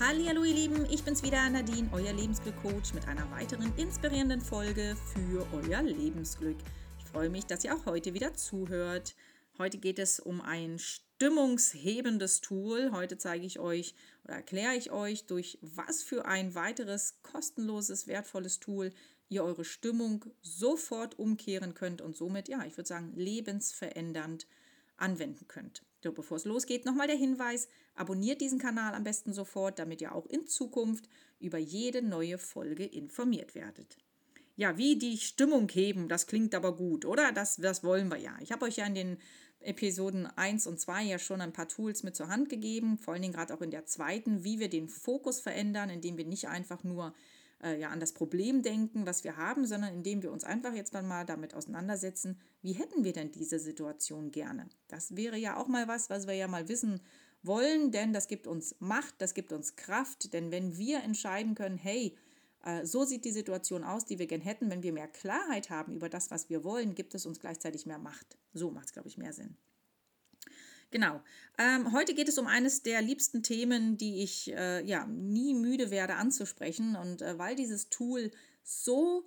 Hallo ihr Lieben, ich bin's wieder Nadine, euer Lebensglück-Coach mit einer weiteren inspirierenden Folge für euer Lebensglück. Ich freue mich, dass ihr auch heute wieder zuhört. Heute geht es um ein stimmungshebendes Tool. Heute zeige ich euch oder erkläre ich euch, durch was für ein weiteres kostenloses, wertvolles Tool ihr eure Stimmung sofort umkehren könnt und somit, ja, ich würde sagen, lebensverändernd anwenden könnt. So, bevor es losgeht, nochmal der Hinweis, abonniert diesen Kanal am besten sofort, damit ihr auch in Zukunft über jede neue Folge informiert werdet. Ja, wie die Stimmung heben, das klingt aber gut, oder? Das, das wollen wir ja. Ich habe euch ja in den Episoden 1 und 2 ja schon ein paar Tools mit zur Hand gegeben, vor allen Dingen gerade auch in der zweiten, wie wir den Fokus verändern, indem wir nicht einfach nur äh, ja, an das Problem denken, was wir haben, sondern indem wir uns einfach jetzt mal damit auseinandersetzen, wie hätten wir denn diese Situation gerne? Das wäre ja auch mal was, was wir ja mal wissen wollen, denn das gibt uns Macht, das gibt uns Kraft, denn wenn wir entscheiden können, hey, äh, so sieht die Situation aus, die wir gern hätten, wenn wir mehr Klarheit haben über das, was wir wollen, gibt es uns gleichzeitig mehr Macht. So macht es, glaube ich, mehr Sinn. Genau. Ähm, heute geht es um eines der liebsten Themen, die ich äh, ja nie müde werde anzusprechen. Und äh, weil dieses Tool so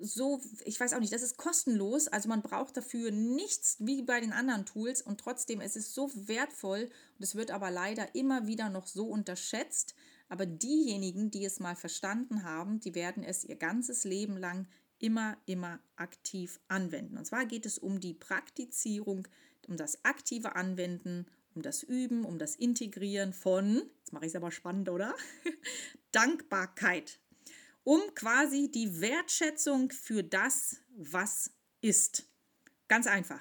so, ich weiß auch nicht, das ist kostenlos, also man braucht dafür nichts wie bei den anderen Tools und trotzdem es ist es so wertvoll und es wird aber leider immer wieder noch so unterschätzt. Aber diejenigen, die es mal verstanden haben, die werden es ihr ganzes Leben lang immer, immer aktiv anwenden. Und zwar geht es um die Praktizierung um das aktive Anwenden, um das Üben, um das Integrieren von, jetzt mache ich es aber spannend, oder? Dankbarkeit. Um quasi die Wertschätzung für das, was ist. Ganz einfach.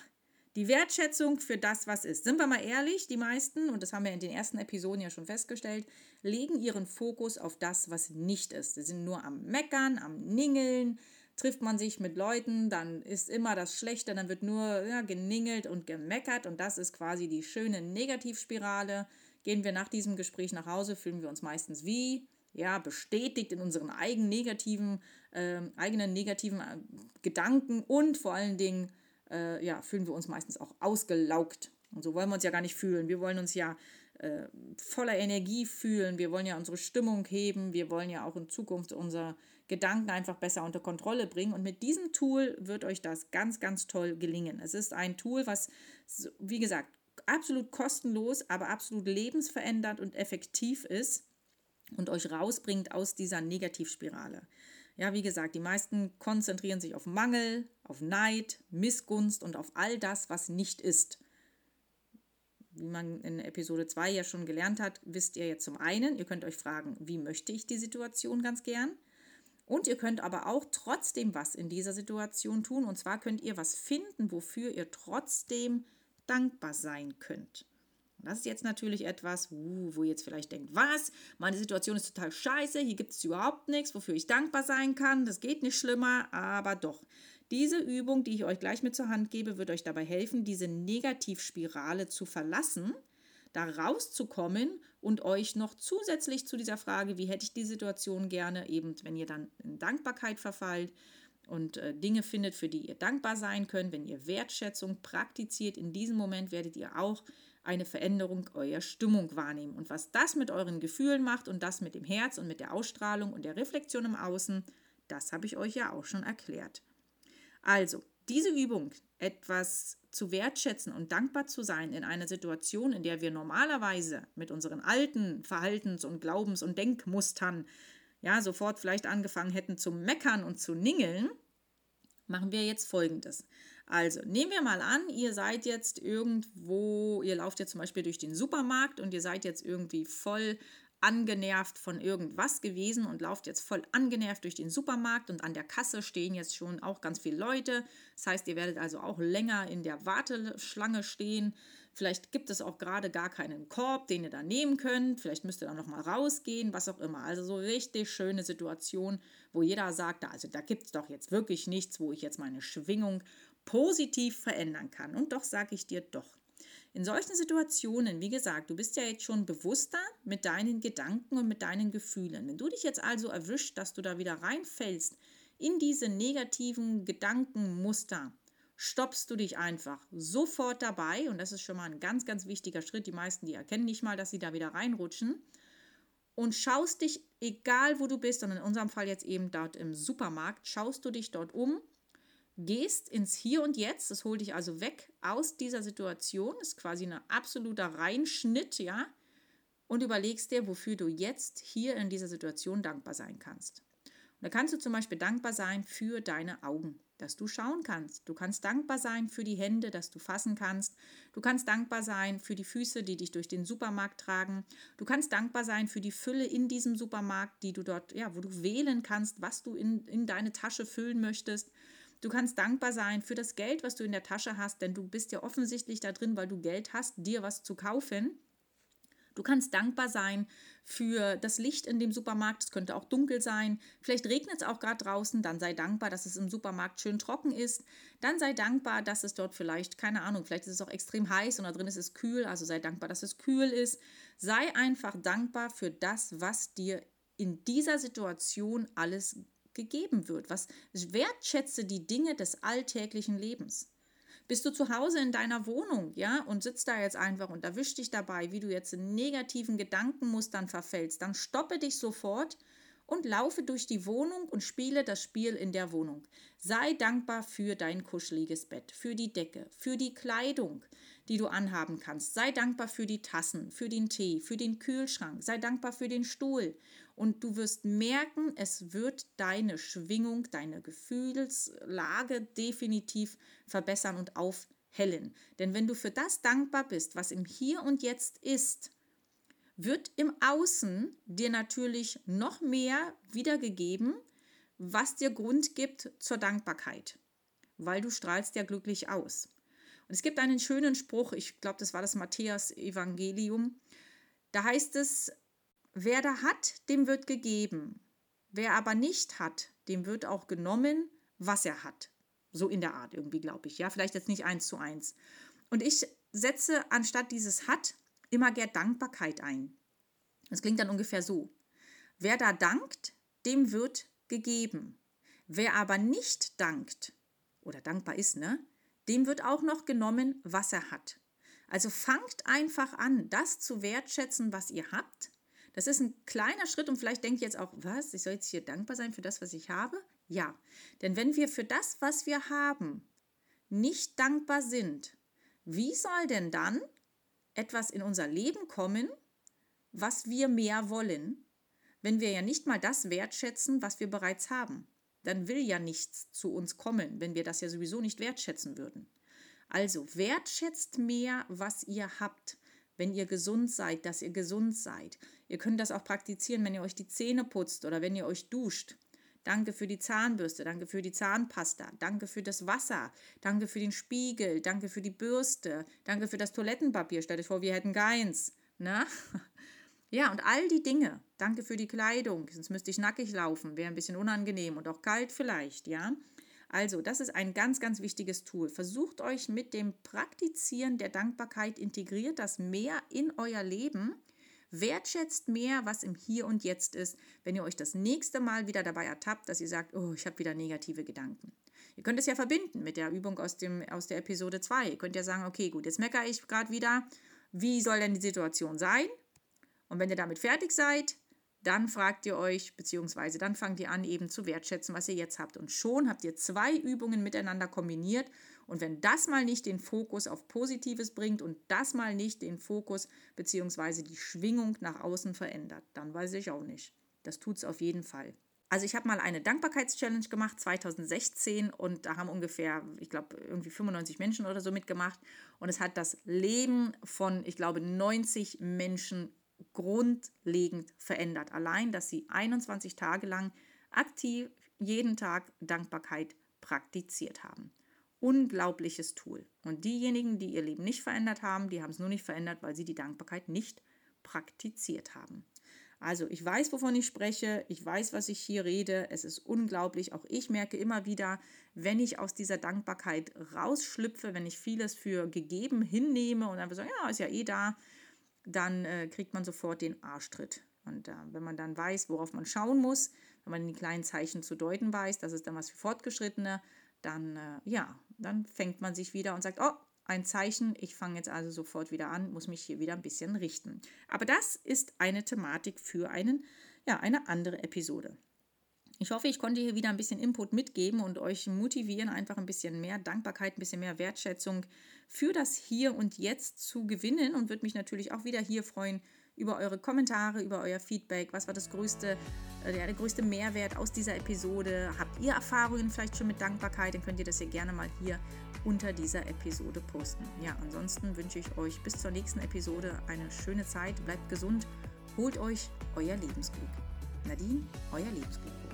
Die Wertschätzung für das, was ist. Sind wir mal ehrlich, die meisten, und das haben wir in den ersten Episoden ja schon festgestellt, legen ihren Fokus auf das, was nicht ist. Sie sind nur am Meckern, am Ningeln, trifft man sich mit Leuten, dann ist immer das Schlechte, dann wird nur ja, geningelt und gemeckert und das ist quasi die schöne Negativspirale. Gehen wir nach diesem Gespräch nach Hause, fühlen wir uns meistens wie ja, bestätigt in unseren eigenen negativen, äh, eigenen negativen äh, Gedanken und vor allen Dingen äh, ja, fühlen wir uns meistens auch ausgelaugt. Und so wollen wir uns ja gar nicht fühlen. Wir wollen uns ja äh, voller Energie fühlen. Wir wollen ja unsere Stimmung heben. Wir wollen ja auch in Zukunft unsere Gedanken einfach besser unter Kontrolle bringen. Und mit diesem Tool wird euch das ganz, ganz toll gelingen. Es ist ein Tool, was, wie gesagt, absolut kostenlos, aber absolut lebensverändernd und effektiv ist und euch rausbringt aus dieser Negativspirale. Ja, wie gesagt, die meisten konzentrieren sich auf Mangel, auf Neid, Missgunst und auf all das, was nicht ist wie man in Episode 2 ja schon gelernt hat, wisst ihr jetzt zum einen, ihr könnt euch fragen, wie möchte ich die Situation ganz gern? Und ihr könnt aber auch trotzdem was in dieser Situation tun. Und zwar könnt ihr was finden, wofür ihr trotzdem dankbar sein könnt. das ist jetzt natürlich etwas, wo ihr jetzt vielleicht denkt, was? Meine Situation ist total scheiße, hier gibt es überhaupt nichts, wofür ich dankbar sein kann. Das geht nicht schlimmer, aber doch. Diese Übung, die ich euch gleich mit zur Hand gebe, wird euch dabei helfen, diese Negativspirale zu verlassen, da rauszukommen und euch noch zusätzlich zu dieser Frage, wie hätte ich die Situation gerne, eben wenn ihr dann in Dankbarkeit verfallt und äh, Dinge findet, für die ihr dankbar sein könnt, wenn ihr Wertschätzung praktiziert, in diesem Moment werdet ihr auch eine Veränderung eurer Stimmung wahrnehmen. Und was das mit euren Gefühlen macht und das mit dem Herz und mit der Ausstrahlung und der Reflexion im Außen, das habe ich euch ja auch schon erklärt. Also, diese Übung, etwas zu wertschätzen und dankbar zu sein in einer Situation, in der wir normalerweise mit unseren alten Verhaltens- und Glaubens- und Denkmustern ja sofort vielleicht angefangen hätten zu meckern und zu ningeln, machen wir jetzt folgendes. Also, nehmen wir mal an, ihr seid jetzt irgendwo, ihr lauft jetzt zum Beispiel durch den Supermarkt und ihr seid jetzt irgendwie voll angenervt von irgendwas gewesen und lauft jetzt voll angenervt durch den Supermarkt und an der Kasse stehen jetzt schon auch ganz viele Leute. Das heißt, ihr werdet also auch länger in der Warteschlange stehen. Vielleicht gibt es auch gerade gar keinen Korb, den ihr da nehmen könnt. Vielleicht müsst ihr dann nochmal rausgehen, was auch immer. Also so richtig schöne Situation, wo jeder sagt, also da gibt es doch jetzt wirklich nichts, wo ich jetzt meine Schwingung positiv verändern kann. Und doch sage ich dir doch, in solchen Situationen, wie gesagt, du bist ja jetzt schon bewusster mit deinen Gedanken und mit deinen Gefühlen. Wenn du dich jetzt also erwischt, dass du da wieder reinfällst in diese negativen Gedankenmuster, stoppst du dich einfach sofort dabei und das ist schon mal ein ganz, ganz wichtiger Schritt. Die meisten, die erkennen nicht mal, dass sie da wieder reinrutschen und schaust dich, egal wo du bist, und in unserem Fall jetzt eben dort im Supermarkt, schaust du dich dort um, gehst ins Hier und Jetzt, das holt dich also weg aus dieser Situation, ist quasi ein absoluter Reinschnitt, ja, und überlegst dir, wofür du jetzt hier in dieser Situation dankbar sein kannst. Und da kannst du zum Beispiel dankbar sein für deine Augen, dass du schauen kannst. Du kannst dankbar sein für die Hände, dass du fassen kannst. Du kannst dankbar sein für die Füße, die dich durch den Supermarkt tragen. Du kannst dankbar sein für die Fülle in diesem Supermarkt, die du dort, ja, wo du wählen kannst, was du in, in deine Tasche füllen möchtest. Du kannst dankbar sein für das Geld, was du in der Tasche hast, denn du bist ja offensichtlich da drin, weil du Geld hast, dir was zu kaufen. Du kannst dankbar sein für das Licht in dem Supermarkt. Es könnte auch dunkel sein. Vielleicht regnet es auch gerade draußen. Dann sei dankbar, dass es im Supermarkt schön trocken ist. Dann sei dankbar, dass es dort vielleicht, keine Ahnung, vielleicht ist es auch extrem heiß und da drin ist es kühl. Also sei dankbar, dass es kühl ist. Sei einfach dankbar für das, was dir in dieser Situation alles gegeben wird. Was wertschätze die Dinge des alltäglichen Lebens. Bist du zu Hause in deiner Wohnung, ja, und sitzt da jetzt einfach und erwischt dich dabei, wie du jetzt in negativen Gedankenmustern verfällst, dann stoppe dich sofort und laufe durch die Wohnung und spiele das Spiel in der Wohnung. Sei dankbar für dein kuscheliges Bett, für die Decke, für die Kleidung, die du anhaben kannst. Sei dankbar für die Tassen, für den Tee, für den Kühlschrank. Sei dankbar für den Stuhl und du wirst merken, es wird deine Schwingung, deine Gefühlslage definitiv verbessern und aufhellen. Denn wenn du für das dankbar bist, was im Hier und Jetzt ist, wird im Außen dir natürlich noch mehr wiedergegeben, was dir Grund gibt zur Dankbarkeit, weil du strahlst ja glücklich aus. Und es gibt einen schönen Spruch, ich glaube, das war das Matthäus-Evangelium. Da heißt es, Wer da hat, dem wird gegeben. Wer aber nicht hat, dem wird auch genommen, was er hat. So in der Art irgendwie, glaube ich. Ja, vielleicht jetzt nicht eins zu eins. Und ich setze anstatt dieses hat immer gern Dankbarkeit ein. Das klingt dann ungefähr so. Wer da dankt, dem wird gegeben. Wer aber nicht dankt oder dankbar ist, ne, dem wird auch noch genommen, was er hat. Also fangt einfach an, das zu wertschätzen, was ihr habt das ist ein kleiner Schritt und vielleicht denkt jetzt auch, was, ich soll jetzt hier dankbar sein für das, was ich habe? Ja, denn wenn wir für das, was wir haben, nicht dankbar sind, wie soll denn dann etwas in unser Leben kommen, was wir mehr wollen, wenn wir ja nicht mal das wertschätzen, was wir bereits haben? Dann will ja nichts zu uns kommen, wenn wir das ja sowieso nicht wertschätzen würden. Also wertschätzt mehr, was ihr habt wenn ihr gesund seid, dass ihr gesund seid. Ihr könnt das auch praktizieren, wenn ihr euch die Zähne putzt oder wenn ihr euch duscht. Danke für die Zahnbürste, danke für die Zahnpasta, danke für das Wasser, danke für den Spiegel, danke für die Bürste, danke für das Toilettenpapier. Stellt euch vor, wir hätten keins. Ne? Ja, und all die Dinge. Danke für die Kleidung, sonst müsste ich nackig laufen, wäre ein bisschen unangenehm und auch kalt vielleicht, ja. Also, das ist ein ganz, ganz wichtiges Tool. Versucht euch mit dem Praktizieren der Dankbarkeit, integriert das mehr in euer Leben. Wertschätzt mehr, was im Hier und Jetzt ist, wenn ihr euch das nächste Mal wieder dabei ertappt, dass ihr sagt, oh, ich habe wieder negative Gedanken. Ihr könnt es ja verbinden mit der Übung aus, dem, aus der Episode 2. Ihr könnt ja sagen, okay, gut, jetzt meckere ich gerade wieder. Wie soll denn die Situation sein? Und wenn ihr damit fertig seid, dann fragt ihr euch, beziehungsweise dann fangt ihr an, eben zu wertschätzen, was ihr jetzt habt. Und schon habt ihr zwei Übungen miteinander kombiniert. Und wenn das mal nicht den Fokus auf Positives bringt und das mal nicht den Fokus beziehungsweise die Schwingung nach außen verändert, dann weiß ich auch nicht. Das tut es auf jeden Fall. Also ich habe mal eine Dankbarkeitschallenge gemacht 2016 und da haben ungefähr, ich glaube, irgendwie 95 Menschen oder so mitgemacht und es hat das Leben von, ich glaube, 90 Menschen grundlegend verändert. Allein, dass sie 21 Tage lang aktiv jeden Tag Dankbarkeit praktiziert haben. Unglaubliches Tool. Und diejenigen, die ihr Leben nicht verändert haben, die haben es nur nicht verändert, weil sie die Dankbarkeit nicht praktiziert haben. Also ich weiß, wovon ich spreche, ich weiß, was ich hier rede, es ist unglaublich. Auch ich merke immer wieder, wenn ich aus dieser Dankbarkeit rausschlüpfe, wenn ich vieles für gegeben hinnehme und einfach so, ja, ist ja eh da, dann äh, kriegt man sofort den Arschtritt. Und äh, wenn man dann weiß, worauf man schauen muss, wenn man die kleinen Zeichen zu deuten weiß, das ist dann was für Fortgeschrittene, dann äh, ja, dann fängt man sich wieder und sagt, oh, ein Zeichen. Ich fange jetzt also sofort wieder an, muss mich hier wieder ein bisschen richten. Aber das ist eine Thematik für einen, ja, eine andere Episode. Ich hoffe, ich konnte hier wieder ein bisschen Input mitgeben und euch motivieren, einfach ein bisschen mehr Dankbarkeit, ein bisschen mehr Wertschätzung für das Hier und Jetzt zu gewinnen und würde mich natürlich auch wieder hier freuen über eure Kommentare, über euer Feedback. Was war das größte, äh, der größte Mehrwert aus dieser Episode? Habt ihr Erfahrungen vielleicht schon mit Dankbarkeit? Dann könnt ihr das hier gerne mal hier unter dieser Episode posten. Ja, ansonsten wünsche ich euch bis zur nächsten Episode eine schöne Zeit. Bleibt gesund, holt euch euer Lebensglück. Nadine, euer Lebensglück.